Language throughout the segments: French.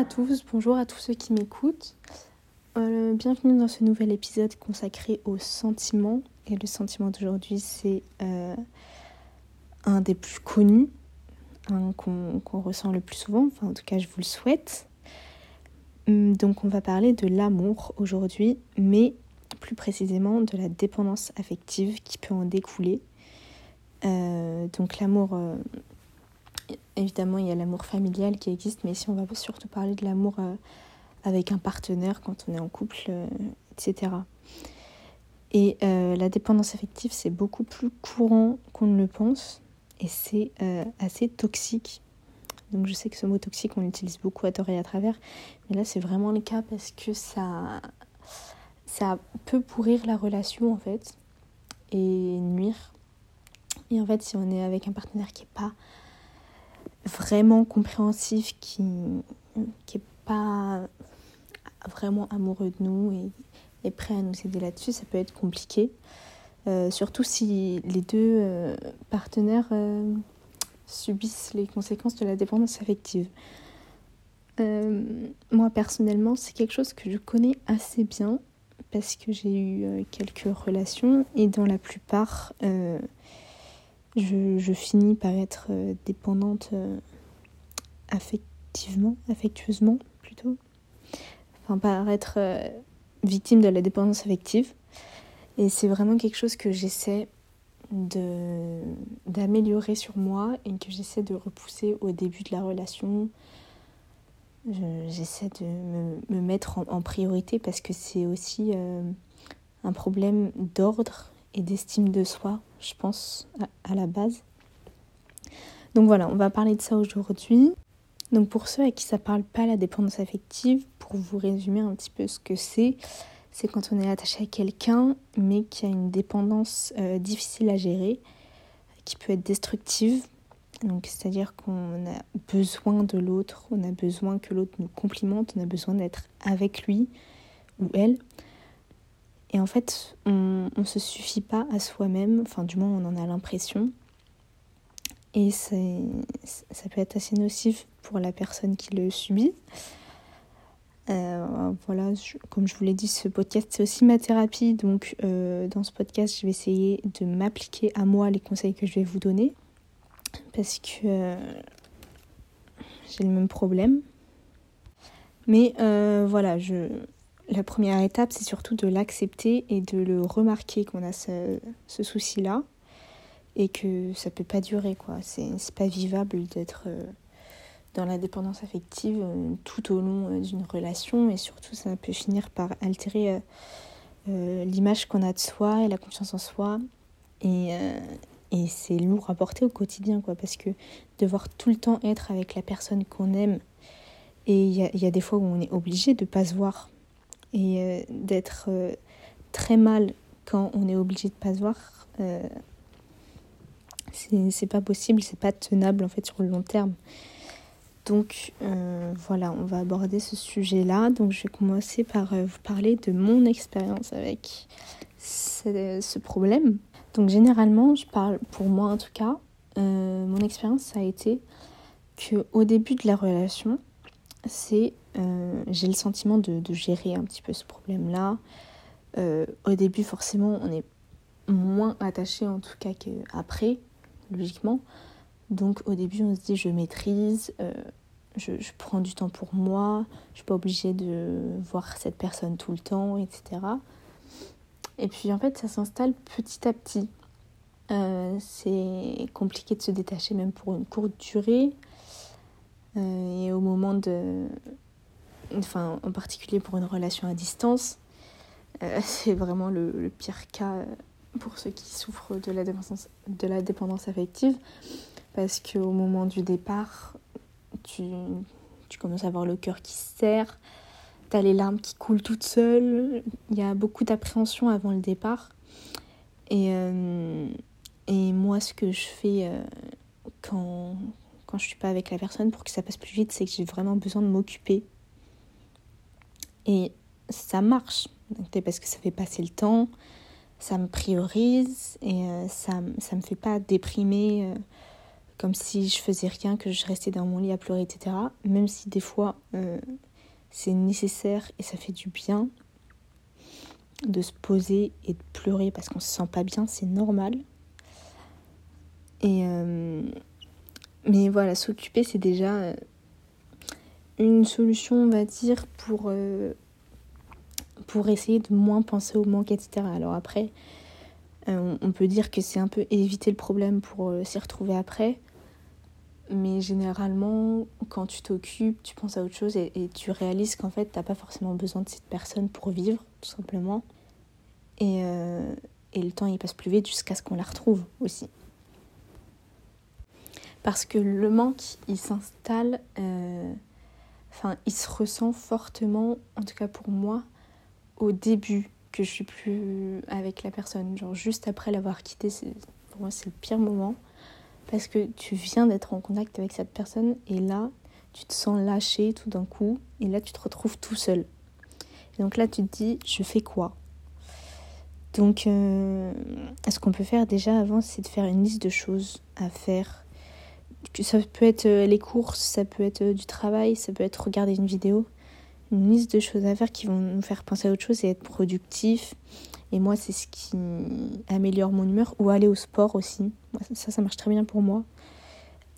Bonjour à tous, bonjour à tous ceux qui m'écoutent. Euh, bienvenue dans ce nouvel épisode consacré aux sentiments. Et le sentiment d'aujourd'hui, c'est euh, un des plus connus, qu'on ressent le plus souvent, enfin en tout cas je vous le souhaite. Hum, donc on va parler de l'amour aujourd'hui, mais plus précisément de la dépendance affective qui peut en découler. Euh, donc l'amour, évidemment il y a l'amour familial qui existe, mais ici on va surtout parler de l'amour euh, avec un partenaire quand on est en couple, etc. Et la dépendance affective, c'est beaucoup plus courant qu'on ne le pense et c'est assez toxique. Donc je sais que ce mot toxique, on l'utilise beaucoup à tort et à travers, mais là c'est vraiment le cas parce que ça, ça peut pourrir la relation en fait et nuire. Et en fait, si on est avec un partenaire qui n'est pas vraiment compréhensif, qui n'est pas vraiment amoureux de nous et est prêt à nous aider là-dessus, ça peut être compliqué. Euh, surtout si les deux euh, partenaires euh, subissent les conséquences de la dépendance affective. moi personnellement, c'est quelque chose que je connais assez bien parce que j'ai eu quelques relations et dans la plupart, euh, je, finis par être euh, dépendante affectivement, affectueusement plutôt. Enfin, par être victime de la dépendance affective. Et c'est vraiment quelque chose que j'essaie d'améliorer sur moi et que j'essaie de repousser au début de la relation, j'essaie de me, mettre en, priorité parce que c'est aussi euh, un problème d'ordre et d'estime de soi, je pense, à, la base. Donc voilà, on va parler de ça aujourd'hui. Donc pour ceux à qui ça parle pas la dépendance affective, pour vous résumer un petit peu ce que c'est, c'est quand on est attaché à quelqu'un mais qui a une dépendance euh, difficile à gérer, qui peut être destructive c'est-à-dire qu'on a besoin de l'autre, on a besoin que l'autre nous complimente, on a besoin d'être avec lui ou elle. Et en fait, on ne se suffit pas à soi-même, enfin, du moins, on en a l'impression. Et ça peut être assez nocif pour la personne qui le subit. Euh, voilà, comme je vous l'ai dit, ce podcast c'est aussi ma thérapie. Donc, euh, dans ce podcast, je vais essayer de m'appliquer à moi les conseils que je vais vous donner parce que euh, j'ai le même problème. Mais voilà, je, la première étape, c'est surtout de l'accepter et de le remarquer qu'on a ce, souci-là et que ça peut pas durer, quoi. C'est pas vivable d'être euh, dans la dépendance affective tout au long d'une relation et surtout ça peut finir par altérer l'image qu'on a de soi et la confiance en soi et, c'est lourd à porter au quotidien, quoi, parce que devoir tout le temps être avec la personne qu'on aime, et il y a, des fois où on est obligé de pas se voir, et euh, d'être euh, très mal quand on est obligé de pas se voir, euh, c'est pas possible, c'est pas tenable en fait sur le long terme. Donc voilà, on va aborder ce sujet-là. Donc je vais commencer par vous parler de mon expérience avec ce problème. Donc généralement, je parle pour moi en tout cas, euh, mon expérience ça a été que au début de la relation, c'est euh, j'ai le sentiment de, gérer un petit peu ce problème-là. Euh, au début, forcément, on est moins attaché en tout cas qu'après, logiquement. Donc au début, on se dit je maîtrise, je, je, prends du temps pour moi, je suis pas obligée de voir cette personne tout le temps, etc. Et puis en fait, ça s'installe petit à petit. Euh, c'est compliqué de se détacher même pour une courte durée. Euh, et au moment de... Enfin, en particulier pour une relation à distance, euh, c'est vraiment le, pire cas pour ceux qui souffrent de la dépendance, de la dépendance affective. Parce qu'au moment du départ, tu, tu commences à avoir le cœur qui se serre, T'as les larmes qui coulent toutes seules. Il y a beaucoup d'appréhension avant le départ. Et, euh, et moi, ce que je fais euh, quand, quand je suis pas avec la personne pour que ça passe plus vite, c'est que j'ai vraiment besoin de m'occuper. Et ça marche. Parce que ça fait passer le temps, ça me priorise et euh, ça, ça me fait pas déprimer comme si je faisais rien, que je restais dans mon lit à pleurer, etc. Même si des fois c'est nécessaire et ça fait du bien de se poser et de pleurer parce qu'on se sent pas bien, c'est normal. Et mais voilà, s'occuper c'est déjà une solution, on va dire, pour pour essayer de moins penser au manque, etc. Alors après, euh, on peut dire que c'est un peu éviter le problème pour euh, s'y retrouver après. Mais généralement, quand tu t'occupes, tu penses à autre chose et, tu réalises qu'en fait, t'as pas forcément besoin de cette personne pour vivre, tout simplement. Et, euh, et le temps, il passe plus vite jusqu'à ce qu'on la retrouve aussi. Parce que le manque, il s'installe, enfin, il se ressent fortement, en tout cas pour moi, au début que je suis plus avec la personne. Genre juste après l'avoir quitté, pour moi c'est le pire moment. Parce que tu viens d'être en contact avec cette personne et là, tu te sens lâché tout d'un coup et là, tu te retrouves tout seul. Et donc là, tu te dis, je fais quoi? Donc, euh, ce qu'on peut faire déjà avant, c'est de faire une liste de choses à faire. Ça peut être euh, les courses, ça peut être euh, du travail, ça peut être regarder une vidéo une liste de choses à faire qui vont nous faire penser à autre chose et être productif. Et moi, c'est ce qui améliore mon humeur. Ou aller au sport aussi. Ça, ça marche très bien pour moi.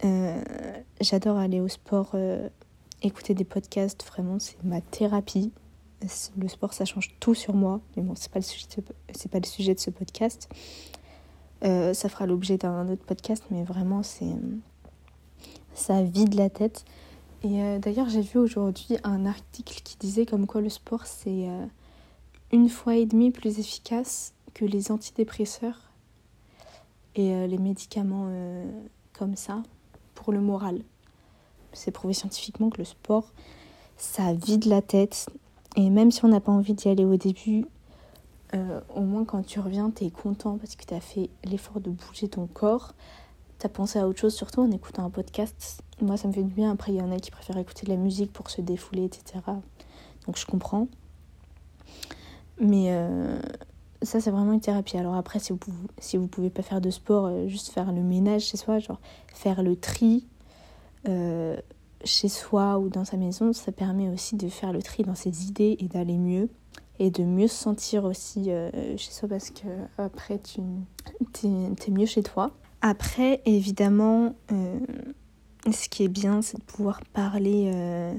Euh, j'adore aller au sport, écouter des podcasts. Vraiment, c'est ma thérapie. Le sport, ça change tout sur moi. Mais bon, c'est pas pas le sujet de ce podcast. Ça fera l'objet d'un autre podcast, mais vraiment, c'est ça vide la tête. Et euh, d'ailleurs, j'ai vu aujourd'hui un article qui disait comme quoi le sport, c'est euh, une fois et demie plus efficace que les antidépresseurs et euh, les médicaments comme ça pour le moral. C'est prouvé scientifiquement que le sport, ça vide la tête. Et même si on n'a pas envie d'y aller au début, au moins quand tu reviens, tu es content parce que tu as fait l'effort de bouger ton corps t'as pensé à autre chose, surtout en écoutant un podcast. Moi, ça me fait du bien. Après, il y en a qui préfèrent écouter de la musique pour se défouler, etc. Donc, je comprends. Mais euh, ça, c'est vraiment une thérapie. Alors, après, si vous, pouvez, si vous pouvez pas faire de sport, euh, juste faire le ménage chez soi, genre faire le tri euh, chez soi ou dans sa maison, ça permet aussi de faire le tri dans ses idées et d'aller mieux et de mieux se sentir aussi chez soi parce que après tu es mieux chez toi après, évidemment, euh, ce qui est bien, c'est de pouvoir parler euh,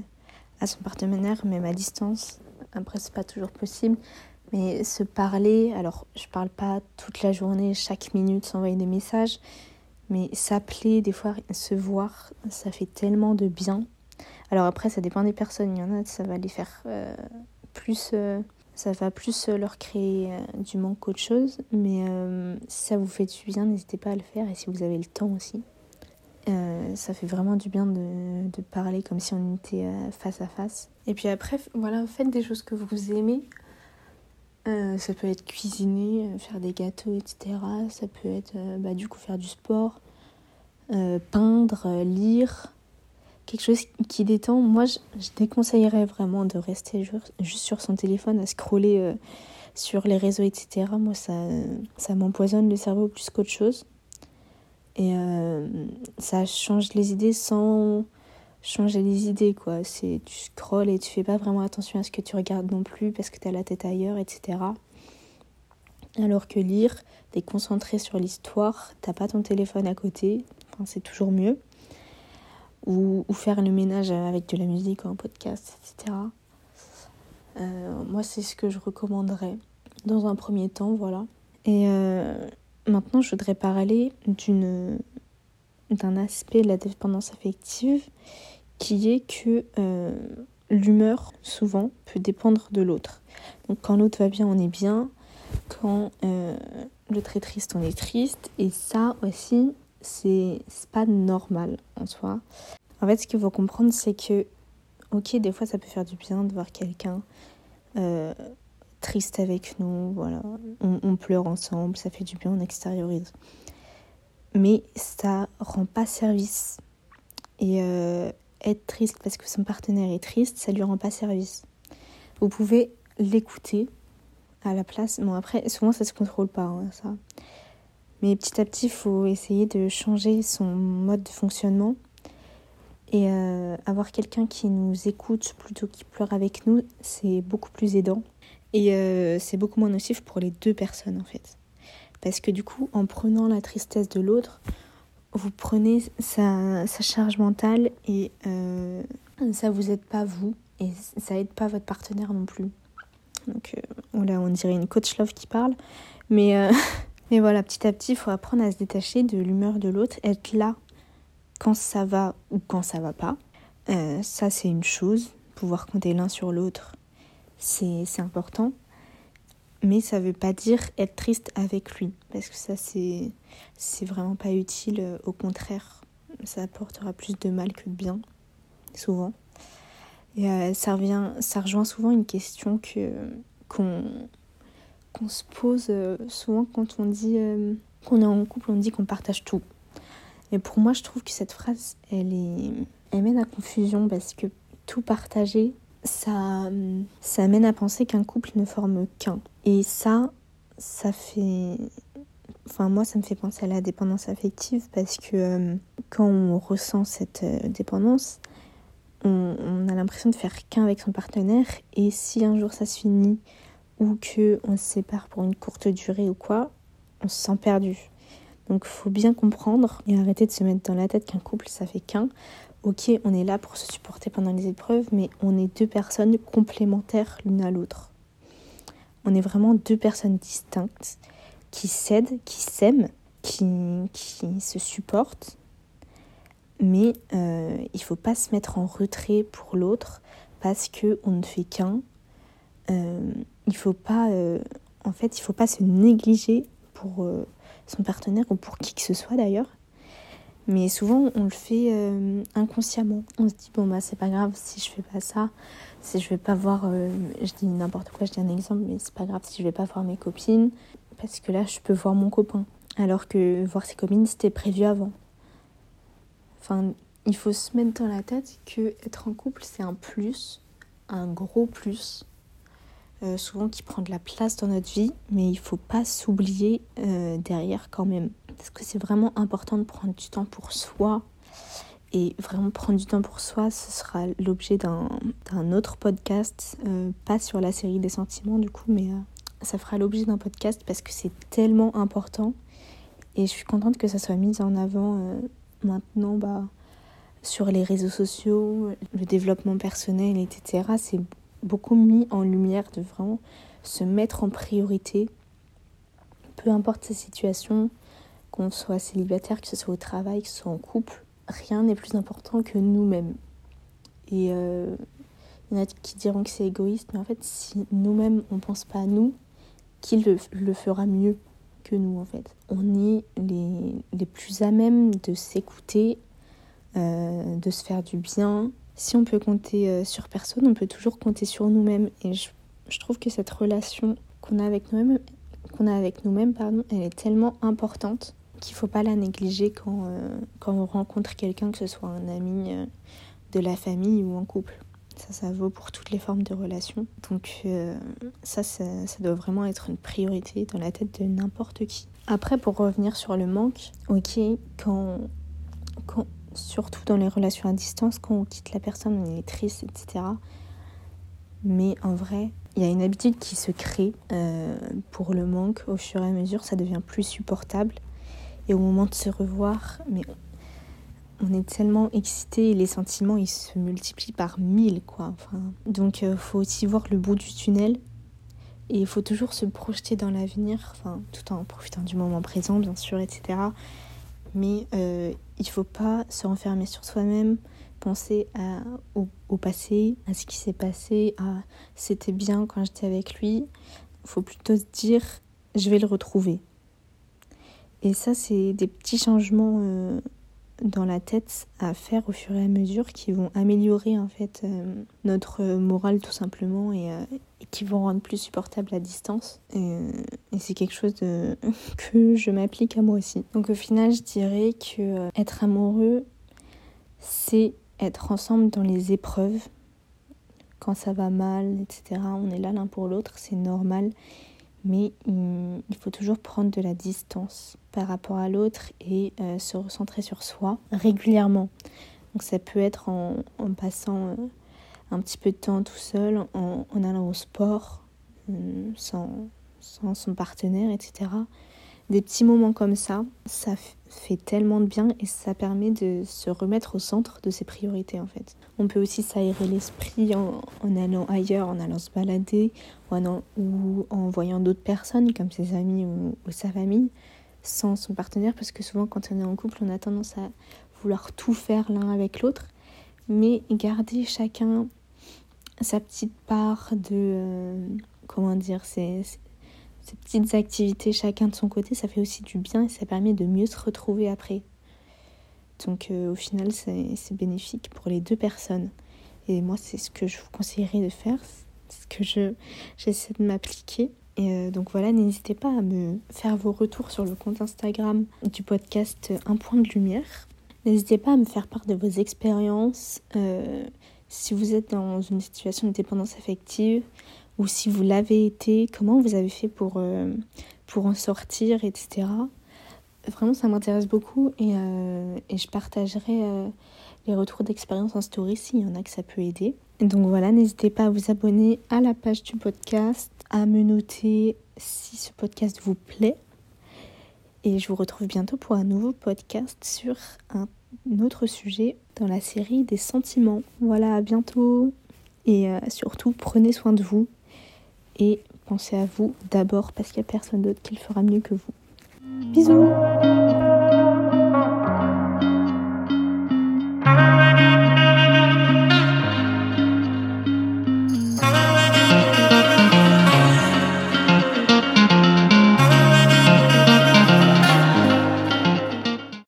à son partenaire, même à distance. Après, c'est pas toujours possible. Mais se parler, alors je parle pas toute la journée, chaque minute, s'envoyer des messages, mais s'appeler, des fois se voir, ça fait tellement de bien. Alors après, ça dépend des personnes. Il y en a, ça va les faire euh, plus ça va plus euh, leur créer euh, du manque qu'autre chose. Mais euh, si ça vous fait du bien, n'hésitez pas à le faire. Et si vous avez le temps aussi, ça fait vraiment du bien de, de, parler comme si on était face à face. Et puis après, voilà, faites des choses que vous aimez. ça peut être cuisiner, faire des gâteaux, etc. Ça peut être bah, du coup faire du sport, peindre, lire quelque chose qui détend. Moi, je, déconseillerais vraiment de rester juste sur son téléphone à scroller euh, sur les réseaux, etc. Moi, ça, ça m'empoisonne le cerveau plus qu'autre chose. Et euh, ça change les idées sans changer les idées, quoi. C'est, tu scrolles et tu fais pas vraiment attention à ce que tu regardes non plus parce que tu as la tête ailleurs, etc. Alors que lire, t'es concentré sur l'histoire, t'as pas ton téléphone à côté, enfin, c'est toujours mieux ou, faire le ménage avec de la musique ou un podcast, etc. Euh, moi, c'est ce que je recommanderais dans un premier temps, voilà. Et euh, maintenant, je voudrais parler d'une d'un aspect de la dépendance affective qui est que euh, l'humeur, souvent, peut dépendre de l'autre. Donc, quand l'autre va bien, on est bien. Quand l'autre est triste, on est triste. Et ça aussi, c'est pas normal en soi. En fait, ce qu'il faut comprendre, c'est que, ok, des fois ça peut faire du bien de voir quelqu'un euh, triste avec nous, voilà, on, pleure ensemble, ça fait du bien, on extériorise. Mais ça rend pas service. Et euh, être triste parce que son partenaire est triste, ça lui rend pas service. Vous pouvez l'écouter à la place. Bon, après, souvent ça se contrôle pas, hein, ça. Mais petit à petit, il faut essayer de changer son mode de fonctionnement et euh, avoir quelqu'un qui nous écoute plutôt qu'il pleure avec nous, c'est beaucoup plus aidant. Et euh, c'est beaucoup moins nocif pour les deux personnes en fait. Parce que du coup, en prenant la tristesse de l'autre, vous prenez sa, charge mentale et euh, ça vous aide pas vous et ça aide pas votre partenaire non plus. Donc voilà, on dirait une coach love qui parle. Mais, mais voilà, petit à petit, il faut apprendre à se détacher de l'humeur de l'autre, être là quand ça va ou quand ça va pas. Euh, ça, c'est une chose. Pouvoir compter l'un sur l'autre, c'est important. Mais ça veut pas dire être triste avec lui. Parce que ça, c'est vraiment pas utile. Au contraire, ça apportera plus de mal que de bien, souvent. Et euh, ça, revient, ça rejoint souvent une question que qu'on qu'on se pose euh, souvent quand on dit qu'on est en couple, on dit qu'on partage tout. Mais pour moi, je trouve que cette phrase, elle, est... elle mène à confusion parce que tout partager, ça, ça mène à penser qu'un couple ne forme qu'un. Et ça, ça fait... Enfin, moi, ça me fait penser à la dépendance affective parce que euh, quand on ressent cette euh, dépendance, on, on a l'impression de faire qu'un avec son partenaire. Et si un jour ça se finit ou qu'on se sépare pour une courte durée ou quoi, on se sent perdu. Donc il faut bien comprendre et arrêter de se mettre dans la tête qu'un couple ça fait qu'un. Ok, on est là pour se supporter pendant les épreuves, mais on est deux personnes complémentaires l'une à l'autre. On est vraiment deux personnes distinctes qui s'aident, qui s'aiment, qui, qui se supportent. Mais euh, il faut pas se mettre en retrait pour l'autre parce qu'on ne fait qu'un. Euh, il faut pas, euh, en fait, il faut pas se négliger pour son partenaire ou pour qui que ce soit d'ailleurs. Mais souvent, on le fait euh, inconsciemment. On se dit, bon, bah, c'est pas grave si je fais pas ça, si je vais pas voir, euh, je dis n'importe quoi, je dis un exemple, mais c'est pas grave si je vais pas voir mes copines, parce que là, je peux voir mon copain. Alors que voir ses copines, c'était prévu avant. Enfin, il faut se mettre dans la tête que être en couple, c'est un plus, un gros plus. Euh, souvent qui prend de la place dans notre vie, mais il faut pas s'oublier euh, derrière quand même. Parce que c'est vraiment important de prendre du temps pour soi. Et vraiment prendre du temps pour soi, ce sera l'objet d'un autre podcast, euh, pas sur la série des sentiments du coup, mais ça fera l'objet d'un podcast parce que c'est tellement important. Et je suis contente que ça soit mis en avant maintenant bah, sur les réseaux sociaux, le développement personnel, etc. C'est beaucoup mis en lumière de vraiment se mettre en priorité, peu importe sa situation, qu'on soit célibataire, que ce soit au travail, que ce soit en couple, rien n'est plus important que nous-mêmes. Et euh, il y en a qui diront que c'est égoïste, mais en fait, si nous-mêmes on pense pas à nous, qui le, le, fera mieux que nous en fait? On est les, les plus à même de s'écouter, euh, de se faire du bien, si on peut compter euh, sur personne, on peut toujours compter sur nous-mêmes. Et je, trouve que cette relation qu'on a avec nous-mêmes, qu'on a avec nous-mêmes, pardon, elle est tellement importante qu'il faut pas la négliger quand, euh, quand on rencontre quelqu'un, que ce soit un ami euh, de la famille ou un couple. Ça, ça vaut pour toutes les formes de relations. Donc ça, ça, ça, doit vraiment être une priorité dans la tête de n'importe qui. Après, pour revenir sur le manque, ok, quand, quand surtout dans les relations à distance, quand on quitte la personne, on est triste, etc. Mais en vrai, il y a une habitude qui se crée euh, pour le manque. Au fur et à mesure, ça devient plus supportable. Et au moment de se revoir, mais on est tellement excité et les sentiments ils se multiplient par mille quoi. Enfin, donc il euh, faut aussi voir le bout du tunnel et il faut toujours se projeter dans l'avenir, enfin tout en profitant du moment présent bien sûr, etc mais euh, il ne faut pas se renfermer sur soi-même, penser à, au, passé, à ce qui s'est passé, à c'était bien quand j'étais avec lui. Il faut plutôt se dire je vais le retrouver. Et ça, c'est des petits changements euh, dans la tête à faire au fur et à mesure qui vont améliorer en fait euh, notre morale tout simplement et, euh, et, qui vont rendre plus supportable la distance. Et, c'est quelque chose que je m'applique à moi aussi. Donc au final je dirais que euh, être amoureux c'est être ensemble dans les épreuves. Quand ça va mal etc on est là l'un pour l'autre c'est normal mais il faut toujours prendre de la distance par rapport à l'autre et euh, se recentrer sur soi régulièrement. Donc ça peut être en, passant euh, un petit peu de temps tout seul, en, allant au sport, euh, sans, sans son partenaire, etc. Des petits moments comme ça, ça fait tellement de bien et ça permet de se remettre au centre de ses priorités en fait. On peut aussi s'aérer l'esprit en, allant ailleurs, en allant se balader ou en, voyant d'autres personnes comme ses amis ou, sa famille sans son partenaire parce que souvent quand on est en couple on a tendance à vouloir tout faire l'un avec l'autre mais garder chacun sa petite part de euh, comment dire c'est ces petites activités chacun de son côté, ça fait aussi du bien et ça permet de mieux se retrouver après. Donc euh, au final, c'est bénéfique pour les deux personnes. Et moi, c'est ce que je vous conseillerais de faire, ce que je j'essaie de m'appliquer. Et euh, donc voilà, n'hésitez pas à me faire vos retours sur le compte Instagram du podcast Un point de lumière. N'hésitez pas à me faire part de vos expériences. Euh, si vous êtes dans une situation de dépendance affective, ou si vous l'avez été, comment vous avez fait pour, euh, pour en sortir, etc. Vraiment, ça m'intéresse beaucoup et, euh, et, je partagerai euh, les retours d'expérience en story s'il y en a que ça peut aider. Donc voilà, n'hésitez pas à vous abonner à la page du podcast, à me noter si ce podcast vous plaît. Et je vous retrouve bientôt pour un nouveau podcast sur un autre sujet dans la série des sentiments. Voilà, à bientôt. Et surtout, prenez soin de vous et pensez à vous d'abord parce qu'il n'y a personne d'autre qui le fera mieux que vous. Bisous